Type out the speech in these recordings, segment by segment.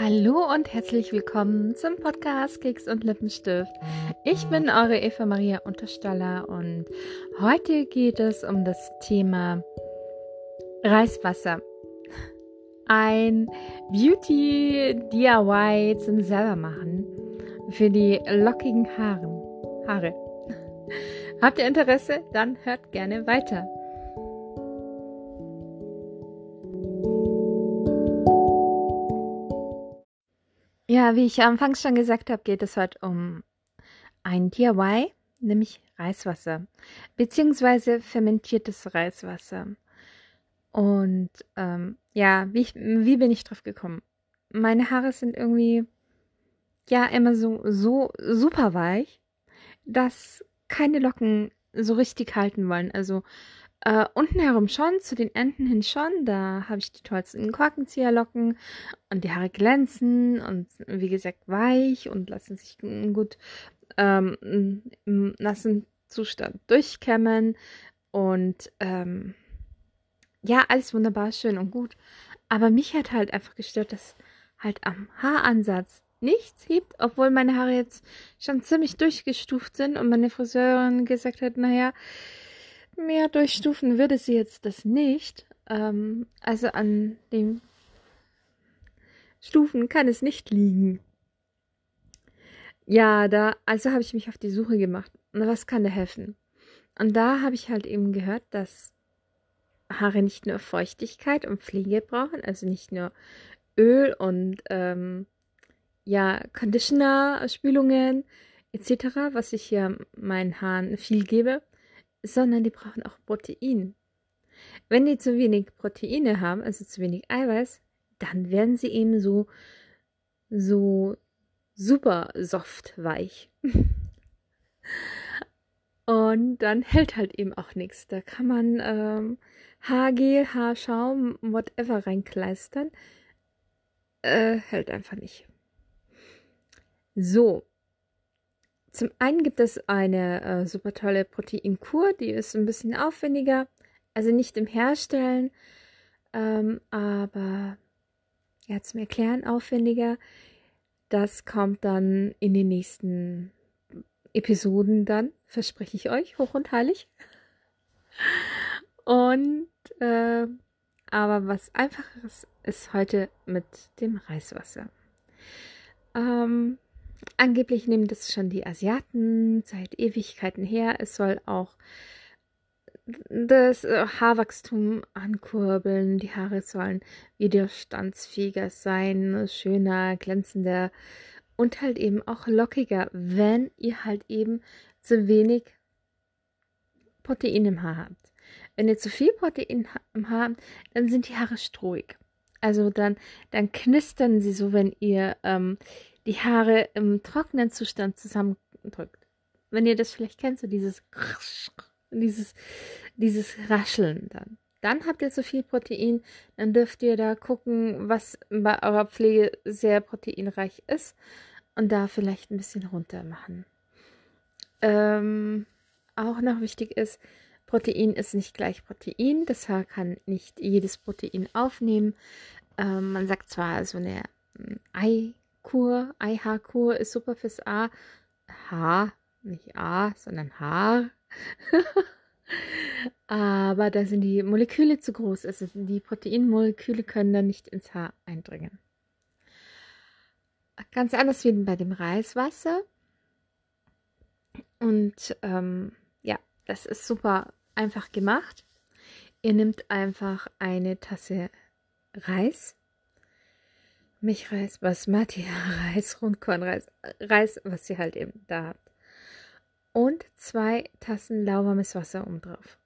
Hallo und herzlich willkommen zum Podcast Keks und Lippenstift. Ich bin eure Eva Maria Unterstaller und heute geht es um das Thema Reiswasser. Ein Beauty DIY zum selbermachen für die lockigen Haaren. Haare. Habt ihr Interesse? Dann hört gerne weiter. Wie ich anfangs schon gesagt habe, geht es heute um ein DIY, nämlich Reiswasser, beziehungsweise fermentiertes Reiswasser. Und ähm, ja, wie, ich, wie bin ich drauf gekommen? Meine Haare sind irgendwie ja immer so, so super weich, dass keine Locken so richtig halten wollen. Also äh, unten herum schon, zu den Enden hin schon. Da habe ich die tollsten Korkenzieherlocken und die Haare glänzen und wie gesagt weich und lassen sich gut ähm, im nassen Zustand durchkämmen. Und ähm, ja, alles wunderbar, schön und gut. Aber mich hat halt einfach gestört, dass halt am Haaransatz nichts hebt, obwohl meine Haare jetzt schon ziemlich durchgestuft sind und meine Friseurin gesagt hat, naja, mehr durchstufen würde sie jetzt das nicht. Ähm, also an den Stufen kann es nicht liegen. Ja, da, also habe ich mich auf die Suche gemacht. Was kann da helfen? Und da habe ich halt eben gehört, dass Haare nicht nur Feuchtigkeit und Pflege brauchen, also nicht nur Öl und ähm, ja, Conditioner, Spülungen etc., was ich hier meinen Haaren viel gebe, sondern die brauchen auch Protein. Wenn die zu wenig Proteine haben, also zu wenig Eiweiß, dann werden sie eben so, so super soft weich. Und dann hält halt eben auch nichts. Da kann man ähm, Haargel, Haarschaum, whatever reinkleistern. Äh, hält einfach nicht. So, zum einen gibt es eine äh, super tolle Proteinkur, die ist ein bisschen aufwendiger, also nicht im Herstellen, ähm, aber ja, zum Erklären aufwendiger. Das kommt dann in den nächsten Episoden dann, verspreche ich euch, hoch und heilig. Und äh, aber was einfaches ist heute mit dem Reiswasser. Ähm, Angeblich nehmen das schon die Asiaten seit Ewigkeiten her. Es soll auch das äh, Haarwachstum ankurbeln. Die Haare sollen widerstandsfähiger sein, schöner, glänzender und halt eben auch lockiger, wenn ihr halt eben zu wenig Protein im Haar habt. Wenn ihr zu viel Protein im Haar habt, dann sind die Haare strohig. Also dann, dann knistern sie so, wenn ihr ähm, die Haare im trockenen Zustand zusammendrückt. Wenn ihr das vielleicht kennt, so dieses, dieses, dieses Rascheln dann. Dann habt ihr zu viel Protein, dann dürft ihr da gucken, was bei eurer Pflege sehr proteinreich ist und da vielleicht ein bisschen runter machen. Ähm, auch noch wichtig ist, Protein ist nicht gleich Protein. Das Haar kann nicht jedes Protein aufnehmen. Ähm, man sagt zwar, so eine ähm, Ei Kur, Eihaarkur ist super fürs A. Haar, nicht A, sondern Haar. Aber da sind die Moleküle zu groß. Also die Proteinmoleküle können dann nicht ins Haar eindringen. Ganz anders wie bei dem Reiswasser. Und ähm, ja, das ist super einfach gemacht. Ihr nehmt einfach eine Tasse Reis, Milchreis, Basmati, Reis, Rundkornreis, Reis, was ihr halt eben da habt. Und zwei Tassen lauwarmes Wasser oben drauf.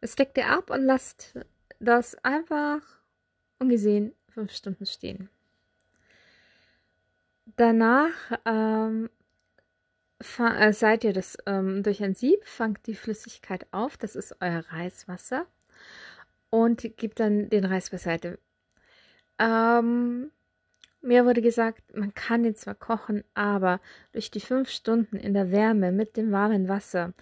Das deckt ihr ab und lasst das einfach ungesehen fünf Stunden stehen. Danach ähm, äh, seid ihr das ähm, durch ein Sieb, fangt die Flüssigkeit auf, das ist euer Reiswasser und gebt dann den Reis beiseite. Ähm, mir wurde gesagt, man kann den zwar kochen, aber durch die fünf Stunden in der Wärme mit dem warmen Wasser,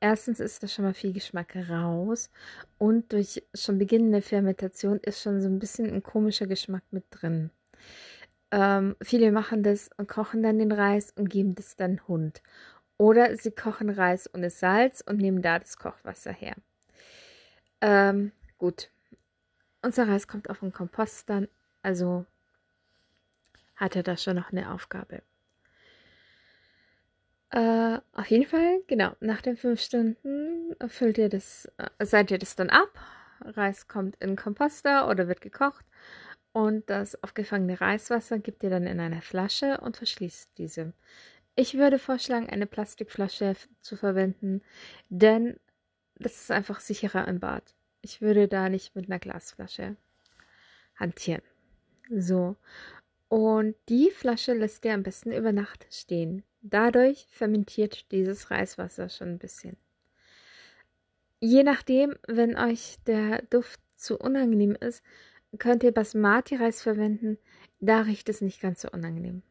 erstens ist da schon mal viel Geschmack raus und durch schon beginnende Fermentation ist schon so ein bisschen ein komischer Geschmack mit drin. Ähm, viele machen das und kochen dann den Reis und geben das dann Hund. Oder sie kochen Reis ohne Salz und nehmen da das Kochwasser her. Ähm, gut. Unser Reis kommt auf den Kompost dann, also hat er da schon noch eine Aufgabe. Äh, auf jeden Fall, genau, nach den fünf Stunden füllt ihr das, äh, seid ihr das dann ab. Reis kommt in Komposter oder wird gekocht und das aufgefangene Reiswasser gibt ihr dann in eine Flasche und verschließt diese. Ich würde vorschlagen, eine Plastikflasche zu verwenden, denn das ist einfach sicherer im Bad. Ich würde da nicht mit einer Glasflasche hantieren. So. Und die Flasche lässt ihr am besten über Nacht stehen. Dadurch fermentiert dieses Reiswasser schon ein bisschen. Je nachdem, wenn euch der Duft zu unangenehm ist, könnt ihr Basmati-Reis verwenden. Da riecht es nicht ganz so unangenehm.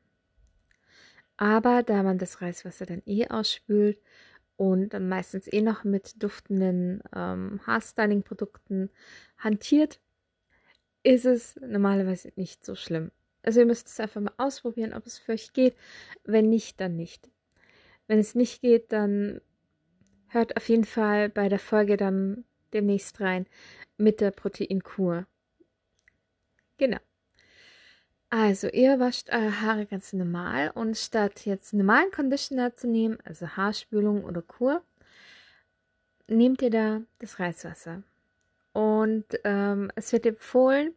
Aber da man das Reiswasser dann eh ausspült und dann meistens eh noch mit duftenden ähm, Haarstyling-Produkten hantiert, ist es normalerweise nicht so schlimm. Also ihr müsst es einfach mal ausprobieren, ob es für euch geht. Wenn nicht, dann nicht. Wenn es nicht geht, dann hört auf jeden Fall bei der Folge dann demnächst rein mit der Proteinkur. Genau. Also, ihr wascht eure Haare ganz normal und statt jetzt normalen Conditioner zu nehmen, also Haarspülung oder Kur, nehmt ihr da das Reiswasser. Und ähm, es wird empfohlen,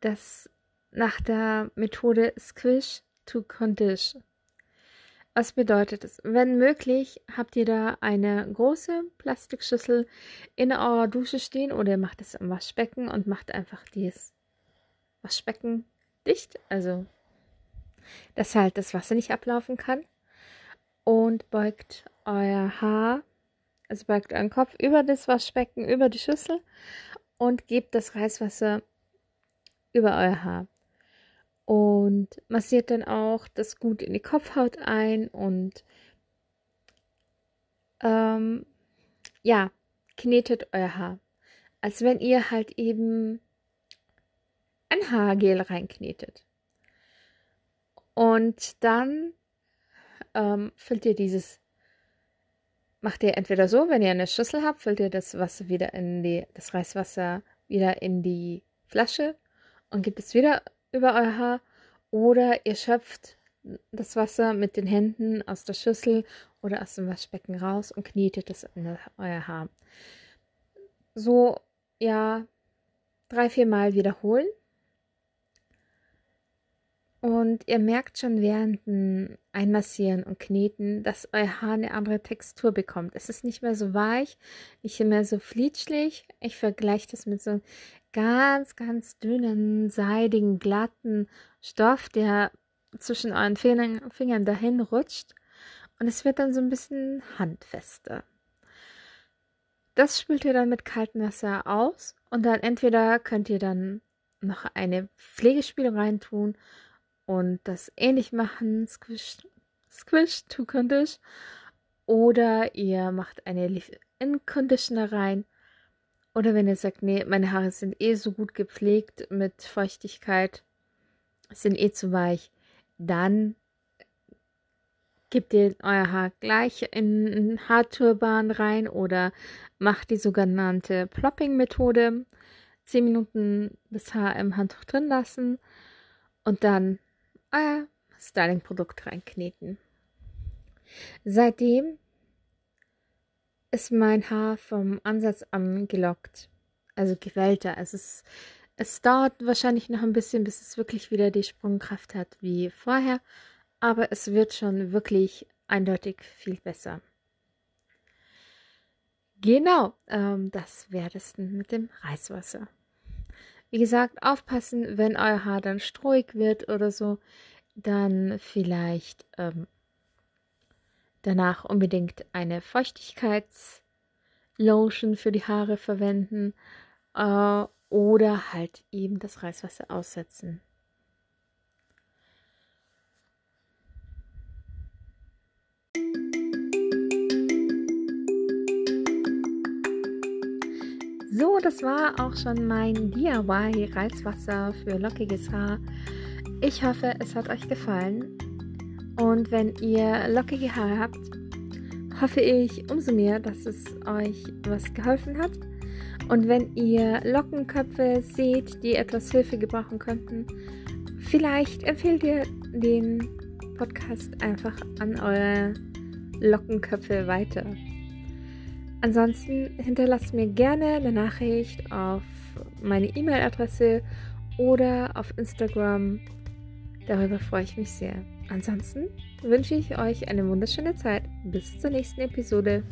dass nach der Methode Squish to Condition. Was bedeutet das? Wenn möglich, habt ihr da eine große Plastikschüssel in eurer Dusche stehen oder ihr macht es im Waschbecken und macht einfach dieses Waschbecken dicht, also dass halt das Wasser nicht ablaufen kann und beugt euer Haar, also beugt euren Kopf über das Waschbecken, über die Schüssel und gebt das Reiswasser über euer Haar und massiert dann auch das gut in die Kopfhaut ein und ähm, ja, knetet euer Haar. Als wenn ihr halt eben ein Haargel reinknetet. Und dann ähm, füllt ihr dieses, macht ihr entweder so, wenn ihr eine Schüssel habt, füllt ihr das Wasser wieder in die, das Reiswasser wieder in die Flasche und gebt es wieder über euer Haar oder ihr schöpft das Wasser mit den Händen aus der Schüssel oder aus dem Waschbecken raus und knetet es in euer Haar. So, ja, drei, vier Mal wiederholen. Und ihr merkt schon während dem Einmassieren und Kneten, dass euer Haar eine andere Textur bekommt. Es ist nicht mehr so weich, nicht mehr so flitschlig. Ich vergleiche das mit so ganz, ganz dünnen, seidigen, glatten Stoff, der zwischen euren Fingern, dahin rutscht. Und es wird dann so ein bisschen handfester. Das spült ihr dann mit kaltem Wasser aus und dann entweder könnt ihr dann noch eine Pflegespül reintun und das ähnlich machen, squish, squish to condition, oder ihr macht eine Leave-In-Conditioner rein oder wenn ihr sagt, nee, meine Haare sind eh so gut gepflegt mit Feuchtigkeit, sind eh zu weich, dann gebt ihr euer Haar gleich in einen Haarturban rein oder macht die sogenannte Plopping-Methode. Zehn Minuten das Haar im Handtuch drin lassen und dann euer Styling-Produkt reinkneten. Seitdem ist mein Haar vom Ansatz an gelockt. Also gewellter. Es, es dauert wahrscheinlich noch ein bisschen, bis es wirklich wieder die Sprungkraft hat wie vorher. Aber es wird schon wirklich eindeutig viel besser. Genau, ähm, das wäre das mit dem Reiswasser. Wie gesagt, aufpassen, wenn euer Haar dann strohig wird oder so, dann vielleicht ähm, Danach unbedingt eine Feuchtigkeitslotion für die Haare verwenden äh, oder halt eben das Reiswasser aussetzen. So, das war auch schon mein DIY Reiswasser für lockiges Haar. Ich hoffe, es hat euch gefallen. Und wenn ihr lockige Haare habt, hoffe ich umso mehr, dass es euch was geholfen hat. Und wenn ihr Lockenköpfe seht, die etwas Hilfe gebrauchen könnten, vielleicht empfehlt ihr den Podcast einfach an eure Lockenköpfe weiter. Ansonsten hinterlasst mir gerne eine Nachricht auf meine E-Mail-Adresse oder auf Instagram. Darüber freue ich mich sehr. Ansonsten wünsche ich euch eine wunderschöne Zeit. Bis zur nächsten Episode.